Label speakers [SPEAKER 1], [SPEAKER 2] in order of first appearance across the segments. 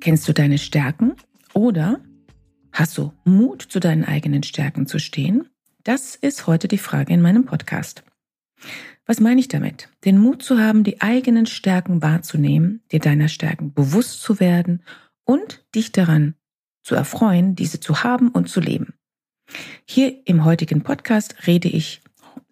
[SPEAKER 1] Kennst du deine Stärken oder hast du Mut, zu deinen eigenen Stärken zu stehen? Das ist heute die Frage in meinem Podcast. Was meine ich damit? Den Mut zu haben, die eigenen Stärken wahrzunehmen, dir deiner Stärken bewusst zu werden und dich daran zu erfreuen, diese zu haben und zu leben. Hier im heutigen Podcast rede ich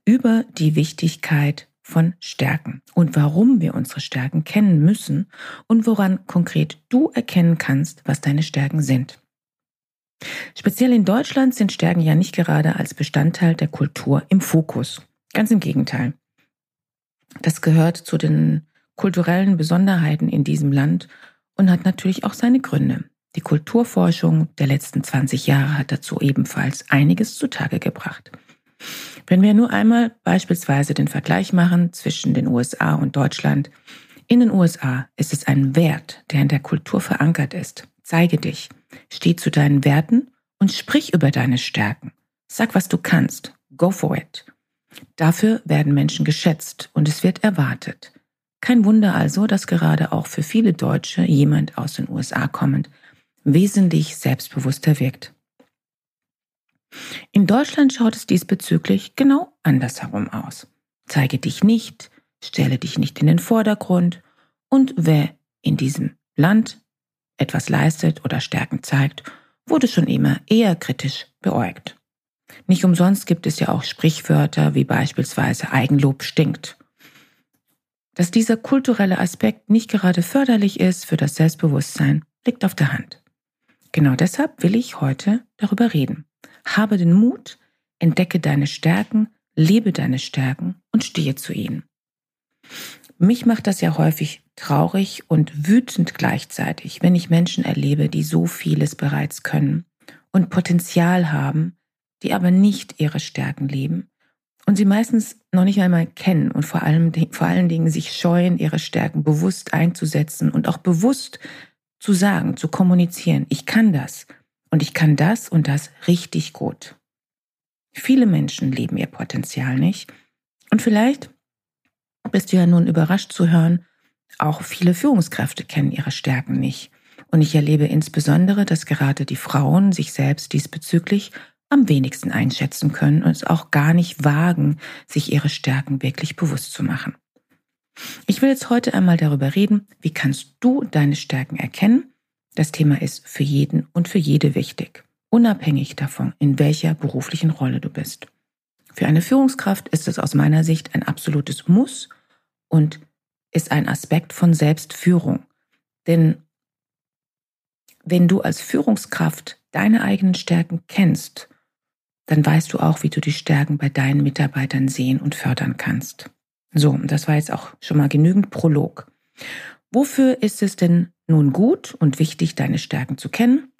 [SPEAKER 1] über die Wichtigkeit von Stärken und warum wir unsere Stärken kennen müssen und woran konkret du erkennen kannst, was deine Stärken sind. Speziell in Deutschland sind Stärken ja nicht gerade als Bestandteil der Kultur im Fokus. Ganz im Gegenteil. Das gehört zu den kulturellen Besonderheiten in diesem Land und hat natürlich auch seine Gründe. Die Kulturforschung der letzten 20 Jahre hat dazu ebenfalls einiges zutage gebracht. Wenn wir nur einmal beispielsweise den Vergleich machen zwischen den USA und Deutschland. In den USA ist es ein Wert, der in der Kultur verankert ist. Zeige dich, steh zu deinen Werten und sprich über deine Stärken. Sag, was du kannst. Go for it. Dafür werden Menschen geschätzt und es wird erwartet. Kein Wunder also, dass gerade auch für viele Deutsche jemand aus den USA kommend wesentlich selbstbewusster wirkt. In Deutschland schaut es diesbezüglich genau andersherum aus. Zeige dich nicht, stelle dich nicht in den Vordergrund und wer in diesem Land etwas leistet oder Stärken zeigt, wurde schon immer eher kritisch beäugt. Nicht umsonst gibt es ja auch Sprichwörter wie beispielsweise Eigenlob stinkt. Dass dieser kulturelle Aspekt nicht gerade förderlich ist für das Selbstbewusstsein, liegt auf der Hand. Genau deshalb will ich heute darüber reden. Habe den Mut, entdecke deine Stärken, lebe deine Stärken und stehe zu ihnen. Mich macht das ja häufig traurig und wütend gleichzeitig, wenn ich Menschen erlebe, die so vieles bereits können und Potenzial haben, die aber nicht ihre Stärken leben und sie meistens noch nicht einmal kennen und vor allem vor allen Dingen sich scheuen, ihre Stärken bewusst einzusetzen und auch bewusst zu sagen, zu kommunizieren. Ich kann das und ich kann das und das richtig gut. Viele Menschen leben ihr Potenzial nicht. Und vielleicht bist du ja nun überrascht zu hören, auch viele Führungskräfte kennen ihre Stärken nicht. Und ich erlebe insbesondere, dass gerade die Frauen sich selbst diesbezüglich am wenigsten einschätzen können und es auch gar nicht wagen, sich ihre Stärken wirklich bewusst zu machen. Ich will jetzt heute einmal darüber reden, wie kannst du deine Stärken erkennen das Thema ist für jeden und für jede wichtig, unabhängig davon, in welcher beruflichen Rolle du bist. Für eine Führungskraft ist es aus meiner Sicht ein absolutes Muss und ist ein Aspekt von Selbstführung. Denn wenn du als Führungskraft deine eigenen Stärken kennst, dann weißt du auch, wie du die Stärken bei deinen Mitarbeitern sehen und fördern kannst. So, das war jetzt auch schon mal genügend Prolog. Wofür ist es denn nun gut und wichtig, deine Stärken zu kennen?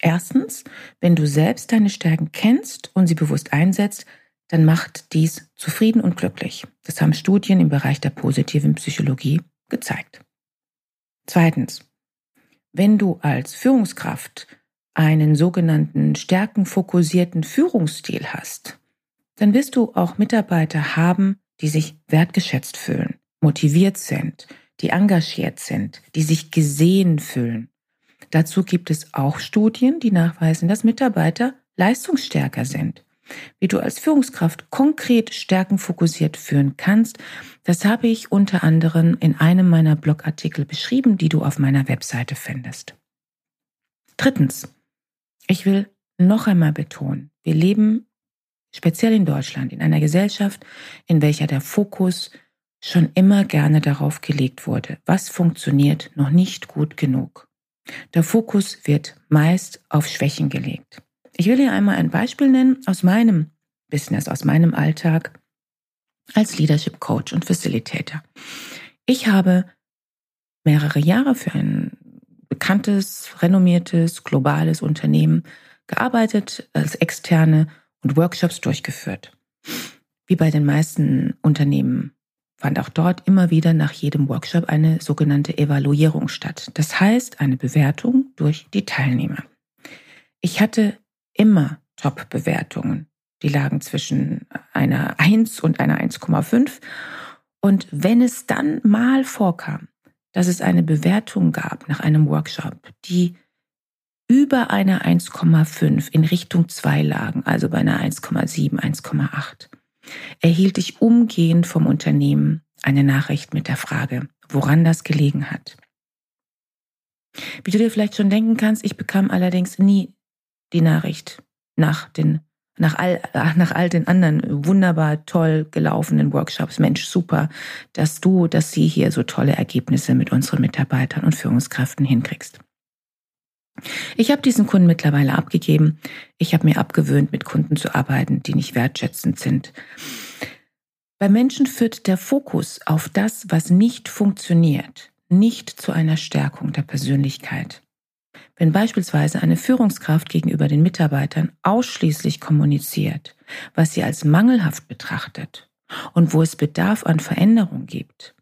[SPEAKER 1] Erstens, wenn du selbst deine Stärken kennst und sie bewusst einsetzt, dann macht dies zufrieden und glücklich. Das haben Studien im Bereich der positiven Psychologie gezeigt. Zweitens, wenn du als Führungskraft einen sogenannten stärkenfokussierten Führungsstil hast, dann wirst du auch Mitarbeiter haben, die sich wertgeschätzt fühlen, motiviert sind, die engagiert sind, die sich gesehen fühlen. Dazu gibt es auch Studien, die nachweisen, dass Mitarbeiter leistungsstärker sind. Wie du als Führungskraft konkret stärkenfokussiert führen kannst, das habe ich unter anderem in einem meiner Blogartikel beschrieben, die du auf meiner Webseite findest. Drittens, ich will noch einmal betonen, wir leben speziell in Deutschland in einer Gesellschaft, in welcher der Fokus schon immer gerne darauf gelegt wurde, was funktioniert noch nicht gut genug. Der Fokus wird meist auf Schwächen gelegt. Ich will hier einmal ein Beispiel nennen aus meinem Business, aus meinem Alltag als Leadership Coach und Facilitator. Ich habe mehrere Jahre für ein bekanntes, renommiertes, globales Unternehmen gearbeitet, als externe und Workshops durchgeführt. Wie bei den meisten Unternehmen fand auch dort immer wieder nach jedem Workshop eine sogenannte Evaluierung statt. Das heißt eine Bewertung durch die Teilnehmer. Ich hatte immer Top-Bewertungen. Die lagen zwischen einer 1 und einer 1,5. Und wenn es dann mal vorkam, dass es eine Bewertung gab nach einem Workshop, die über einer 1,5 in Richtung 2 lagen, also bei einer 1,7, 1,8, erhielt ich umgehend vom Unternehmen eine Nachricht mit der Frage, woran das gelegen hat. Wie du dir vielleicht schon denken kannst, ich bekam allerdings nie die Nachricht nach den nach all, nach all den anderen wunderbar toll gelaufenen Workshops. Mensch, super, dass du, dass sie hier so tolle Ergebnisse mit unseren Mitarbeitern und Führungskräften hinkriegst. Ich habe diesen Kunden mittlerweile abgegeben. Ich habe mir abgewöhnt, mit Kunden zu arbeiten, die nicht wertschätzend sind. Bei Menschen führt der Fokus auf das, was nicht funktioniert, nicht zu einer Stärkung der Persönlichkeit. Wenn beispielsweise eine Führungskraft gegenüber den Mitarbeitern ausschließlich kommuniziert, was sie als mangelhaft betrachtet und wo es Bedarf an Veränderung gibt,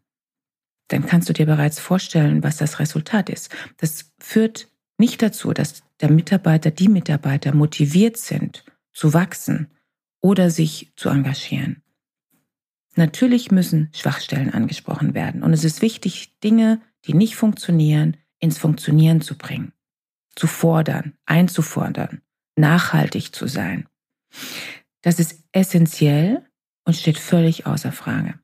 [SPEAKER 1] dann kannst du dir bereits vorstellen, was das Resultat ist. Das führt nicht dazu, dass der Mitarbeiter, die Mitarbeiter motiviert sind, zu wachsen oder sich zu engagieren. Natürlich müssen Schwachstellen angesprochen werden und es ist wichtig, Dinge, die nicht funktionieren, ins Funktionieren zu bringen zu fordern, einzufordern, nachhaltig zu sein. Das ist essentiell und steht völlig außer Frage.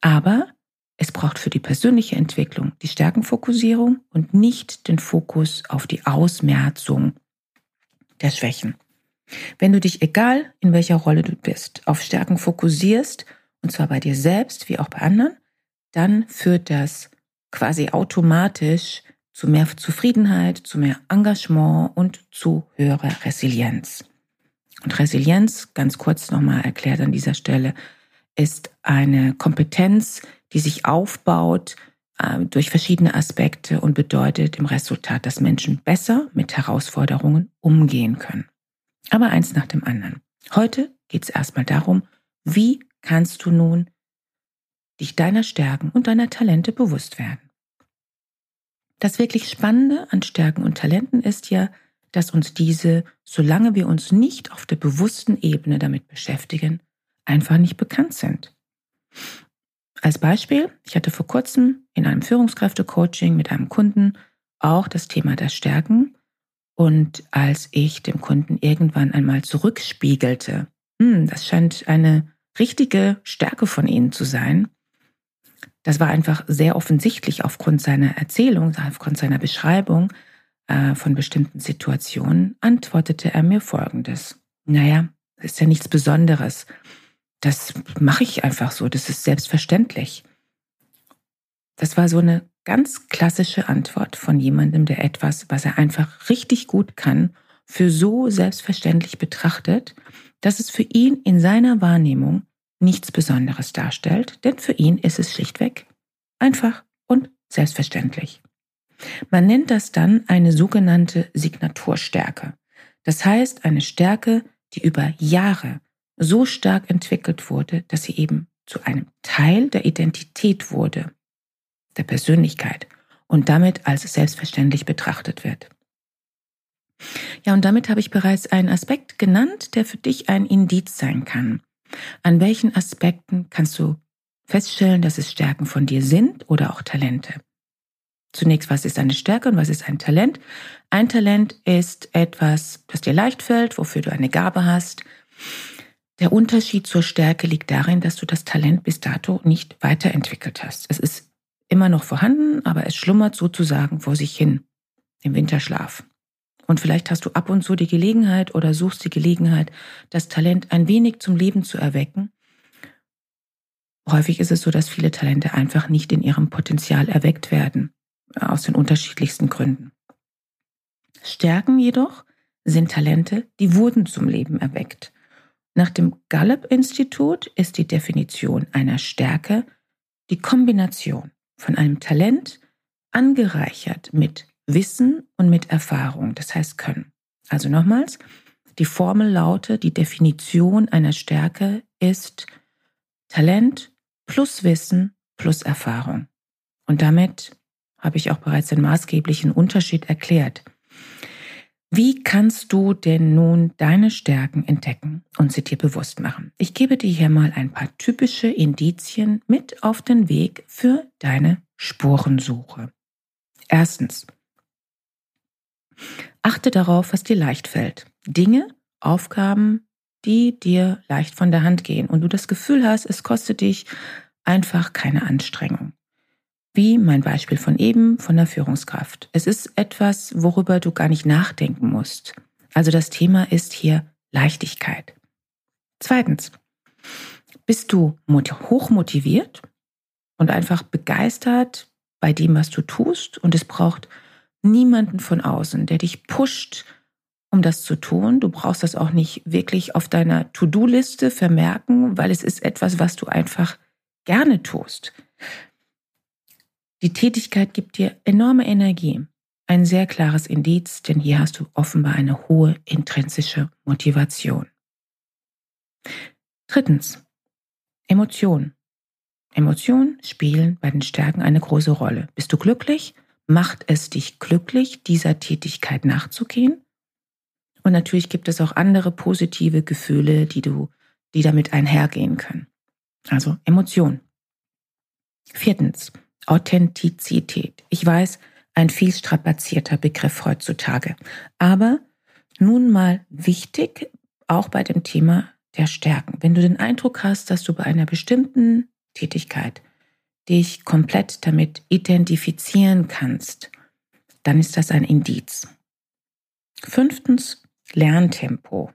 [SPEAKER 1] Aber es braucht für die persönliche Entwicklung die Stärkenfokussierung und nicht den Fokus auf die Ausmerzung der Schwächen. Wenn du dich, egal in welcher Rolle du bist, auf Stärken fokussierst, und zwar bei dir selbst wie auch bei anderen, dann führt das quasi automatisch zu mehr Zufriedenheit, zu mehr Engagement und zu höherer Resilienz. Und Resilienz, ganz kurz nochmal erklärt an dieser Stelle, ist eine Kompetenz, die sich aufbaut äh, durch verschiedene Aspekte und bedeutet im Resultat, dass Menschen besser mit Herausforderungen umgehen können. Aber eins nach dem anderen. Heute geht es erstmal darum, wie kannst du nun dich deiner Stärken und deiner Talente bewusst werden. Das wirklich Spannende an Stärken und Talenten ist ja, dass uns diese, solange wir uns nicht auf der bewussten Ebene damit beschäftigen, einfach nicht bekannt sind. Als Beispiel, ich hatte vor kurzem in einem Führungskräfte-Coaching mit einem Kunden auch das Thema der Stärken. Und als ich dem Kunden irgendwann einmal zurückspiegelte, hm, das scheint eine richtige Stärke von Ihnen zu sein, das war einfach sehr offensichtlich aufgrund seiner Erzählung, aufgrund seiner Beschreibung äh, von bestimmten Situationen, antwortete er mir Folgendes. Naja, ist ja nichts Besonderes. Das mache ich einfach so, das ist selbstverständlich. Das war so eine ganz klassische Antwort von jemandem, der etwas, was er einfach richtig gut kann, für so selbstverständlich betrachtet, dass es für ihn in seiner Wahrnehmung nichts Besonderes darstellt, denn für ihn ist es schlichtweg einfach und selbstverständlich. Man nennt das dann eine sogenannte Signaturstärke. Das heißt eine Stärke, die über Jahre so stark entwickelt wurde, dass sie eben zu einem Teil der Identität wurde, der Persönlichkeit und damit als selbstverständlich betrachtet wird. Ja, und damit habe ich bereits einen Aspekt genannt, der für dich ein Indiz sein kann. An welchen Aspekten kannst du feststellen, dass es Stärken von dir sind oder auch Talente? Zunächst, was ist eine Stärke und was ist ein Talent? Ein Talent ist etwas, das dir leicht fällt, wofür du eine Gabe hast. Der Unterschied zur Stärke liegt darin, dass du das Talent bis dato nicht weiterentwickelt hast. Es ist immer noch vorhanden, aber es schlummert sozusagen vor sich hin im Winterschlaf. Und vielleicht hast du ab und zu die Gelegenheit oder suchst die Gelegenheit, das Talent ein wenig zum Leben zu erwecken. Häufig ist es so, dass viele Talente einfach nicht in ihrem Potenzial erweckt werden, aus den unterschiedlichsten Gründen. Stärken jedoch sind Talente, die wurden zum Leben erweckt. Nach dem Gallup-Institut ist die Definition einer Stärke die Kombination von einem Talent angereichert mit Wissen und mit Erfahrung, das heißt Können. Also nochmals, die Formel lautet, die Definition einer Stärke ist Talent plus Wissen plus Erfahrung. Und damit habe ich auch bereits den maßgeblichen Unterschied erklärt. Wie kannst du denn nun deine Stärken entdecken und sie dir bewusst machen? Ich gebe dir hier mal ein paar typische Indizien mit auf den Weg für deine Spurensuche. Erstens. Achte darauf, was dir leicht fällt. Dinge, Aufgaben, die dir leicht von der Hand gehen und du das Gefühl hast, es kostet dich einfach keine Anstrengung. Wie mein Beispiel von eben von der Führungskraft. Es ist etwas, worüber du gar nicht nachdenken musst. Also das Thema ist hier Leichtigkeit. Zweitens, bist du hochmotiviert und einfach begeistert bei dem, was du tust und es braucht niemanden von außen, der dich pusht, um das zu tun. Du brauchst das auch nicht wirklich auf deiner To-Do-Liste vermerken, weil es ist etwas, was du einfach gerne tust. Die Tätigkeit gibt dir enorme Energie. Ein sehr klares Indiz, denn hier hast du offenbar eine hohe intrinsische Motivation. Drittens. Emotionen. Emotionen spielen bei den Stärken eine große Rolle. Bist du glücklich? Macht es dich glücklich, dieser Tätigkeit nachzugehen? Und natürlich gibt es auch andere positive Gefühle, die du, die damit einhergehen können. Also Emotion. Viertens. Authentizität. Ich weiß, ein viel strapazierter Begriff heutzutage. Aber nun mal wichtig, auch bei dem Thema der Stärken. Wenn du den Eindruck hast, dass du bei einer bestimmten Tätigkeit dich komplett damit identifizieren kannst, dann ist das ein Indiz. Fünftens, Lerntempo.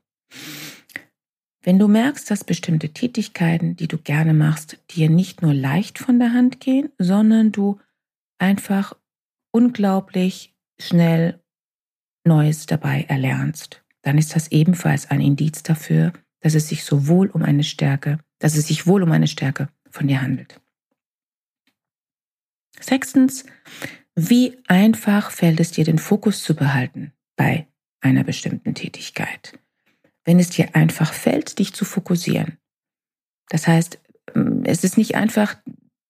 [SPEAKER 1] Wenn du merkst, dass bestimmte Tätigkeiten, die du gerne machst, dir nicht nur leicht von der Hand gehen, sondern du einfach unglaublich schnell Neues dabei erlernst, dann ist das ebenfalls ein Indiz dafür, dass es sich sowohl um eine Stärke, dass es sich wohl um eine Stärke von dir handelt. Sechstens, wie einfach fällt es dir, den Fokus zu behalten bei einer bestimmten Tätigkeit? Wenn es dir einfach fällt, dich zu fokussieren. Das heißt, ähm, es ist nicht einfach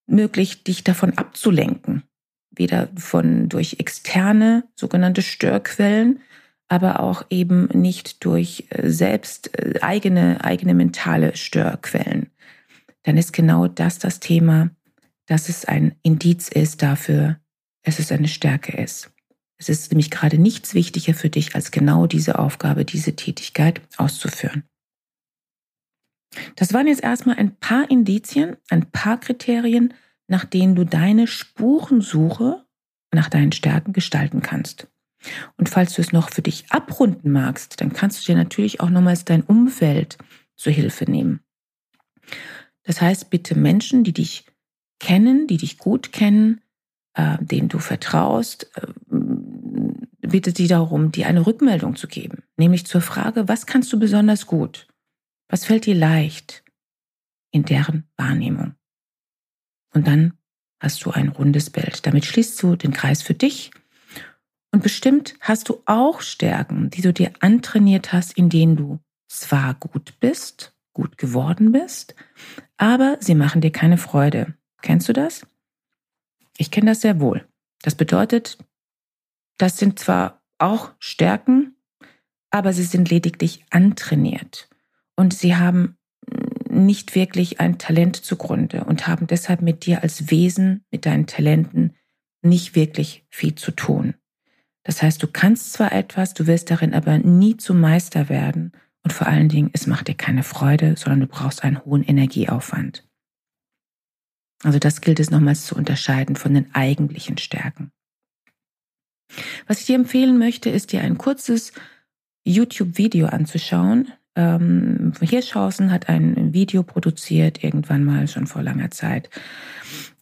[SPEAKER 1] möglich, dich davon abzulenken. Weder von durch externe sogenannte Störquellen, aber auch eben nicht durch äh, selbst äh, eigene, eigene mentale Störquellen. Dann ist genau das das Thema, dass es ein Indiz ist dafür, dass es eine Stärke ist. Es ist nämlich gerade nichts wichtiger für dich, als genau diese Aufgabe, diese Tätigkeit auszuführen. Das waren jetzt erstmal ein paar Indizien, ein paar Kriterien, nach denen du deine Spurensuche nach deinen Stärken gestalten kannst. Und falls du es noch für dich abrunden magst, dann kannst du dir natürlich auch nochmals dein Umfeld zur Hilfe nehmen. Das heißt, bitte Menschen, die dich kennen, die dich gut kennen, äh, denen du vertraust, äh, bittet sie darum, dir eine Rückmeldung zu geben, nämlich zur Frage, was kannst du besonders gut? Was fällt dir leicht in deren Wahrnehmung? Und dann hast du ein rundes Bild. Damit schließt du den Kreis für dich. Und bestimmt hast du auch Stärken, die du dir antrainiert hast, in denen du zwar gut bist, gut geworden bist, aber sie machen dir keine Freude. Kennst du das? Ich kenne das sehr wohl. Das bedeutet, das sind zwar auch Stärken, aber sie sind lediglich antrainiert und sie haben nicht wirklich ein Talent zugrunde und haben deshalb mit dir als Wesen, mit deinen Talenten nicht wirklich viel zu tun. Das heißt, du kannst zwar etwas, du wirst darin aber nie zum Meister werden und vor allen Dingen, es macht dir keine Freude, sondern du brauchst einen hohen Energieaufwand. Also das gilt es nochmals zu unterscheiden von den eigentlichen Stärken. Was ich dir empfehlen möchte, ist dir ein kurzes YouTube-Video anzuschauen. Ähm, Hirschhausen hat ein Video produziert, irgendwann mal schon vor langer Zeit,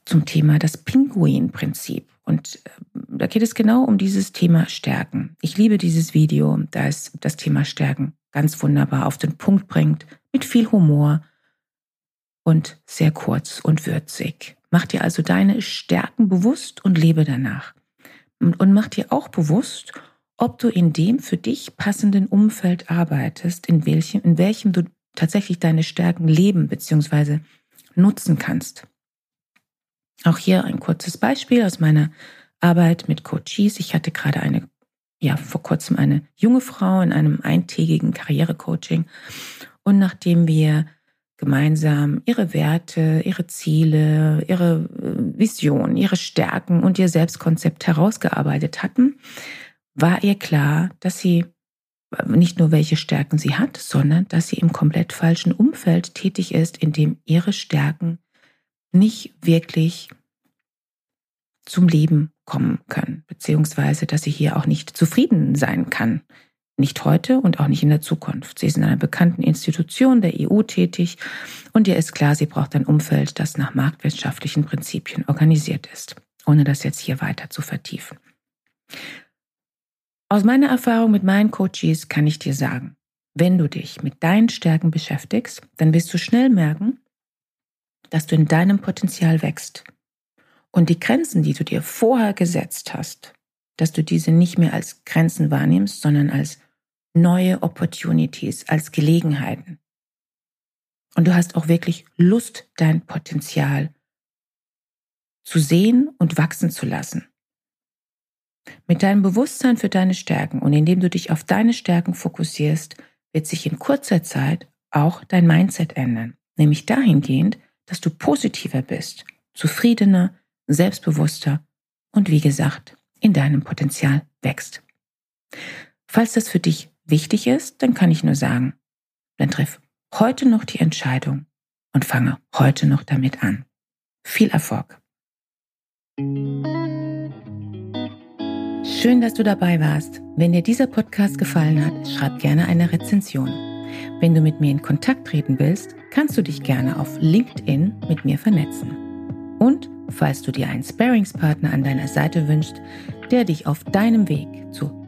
[SPEAKER 1] zum Thema das Pinguin-Prinzip. Und äh, da geht es genau um dieses Thema Stärken. Ich liebe dieses Video, da es das Thema Stärken ganz wunderbar auf den Punkt bringt, mit viel Humor und sehr kurz und würzig. Mach dir also deine Stärken bewusst und lebe danach. und mach dir auch bewusst, ob du in dem für dich passenden Umfeld arbeitest, in welchem, in welchem du tatsächlich deine Stärken leben bzw. nutzen kannst. Auch hier ein kurzes Beispiel aus meiner Arbeit mit Coaches. Ich hatte gerade eine, ja, vor kurzem eine junge Frau in einem eintägigen Karrierecoaching. Und nachdem wir gemeinsam ihre Werte, ihre Ziele, ihre äh, Vision, ihre Stärken und ihr Selbstkonzept herausgearbeitet hatten, war ihr klar, dass sie nicht nur welche Stärken sie hat, sondern dass sie im komplett falschen Umfeld tätig ist, in dem ihre Stärken nicht wirklich zum Leben kommen können, beziehungsweise dass sie hier auch nicht zufrieden sein kann. Nicht heute und auch nicht in der Zukunft. Sie ist in einer bekannten Institution der EU tätig und ihr ist klar, sie braucht ein Umfeld, das nach marktwirtschaftlichen Prinzipien organisiert ist, ohne das jetzt hier weiter zu vertiefen. Aus meiner Erfahrung mit meinen Coaches kann ich dir sagen, wenn du dich mit deinen Stärken beschäftigst, dann wirst du schnell merken, dass du in deinem Potenzial wächst. Und die Grenzen, die du dir vorher gesetzt hast, dass du diese nicht mehr als Grenzen wahrnimmst, sondern als neue Opportunities, als Gelegenheiten. Und du hast auch wirklich Lust, dein Potenzial zu sehen und wachsen zu lassen. Mit deinem Bewusstsein für deine Stärken und indem du dich auf deine Stärken fokussierst, wird sich in kurzer Zeit auch dein Mindset ändern, nämlich dahingehend, dass du positiver bist, zufriedener, selbstbewusster und wie gesagt, in deinem Potenzial wächst. Falls das für dich wichtig ist, dann kann ich nur sagen, dann triff heute noch die Entscheidung und fange heute noch damit an. Viel Erfolg! Schön, dass du dabei warst. Wenn dir dieser Podcast gefallen hat, schreib gerne eine Rezension. Wenn du mit mir in Kontakt treten willst, kannst du dich gerne auf LinkedIn mit mir vernetzen. Und falls du dir einen Sparingspartner an deiner Seite wünschst, der dich auf deinem Weg zu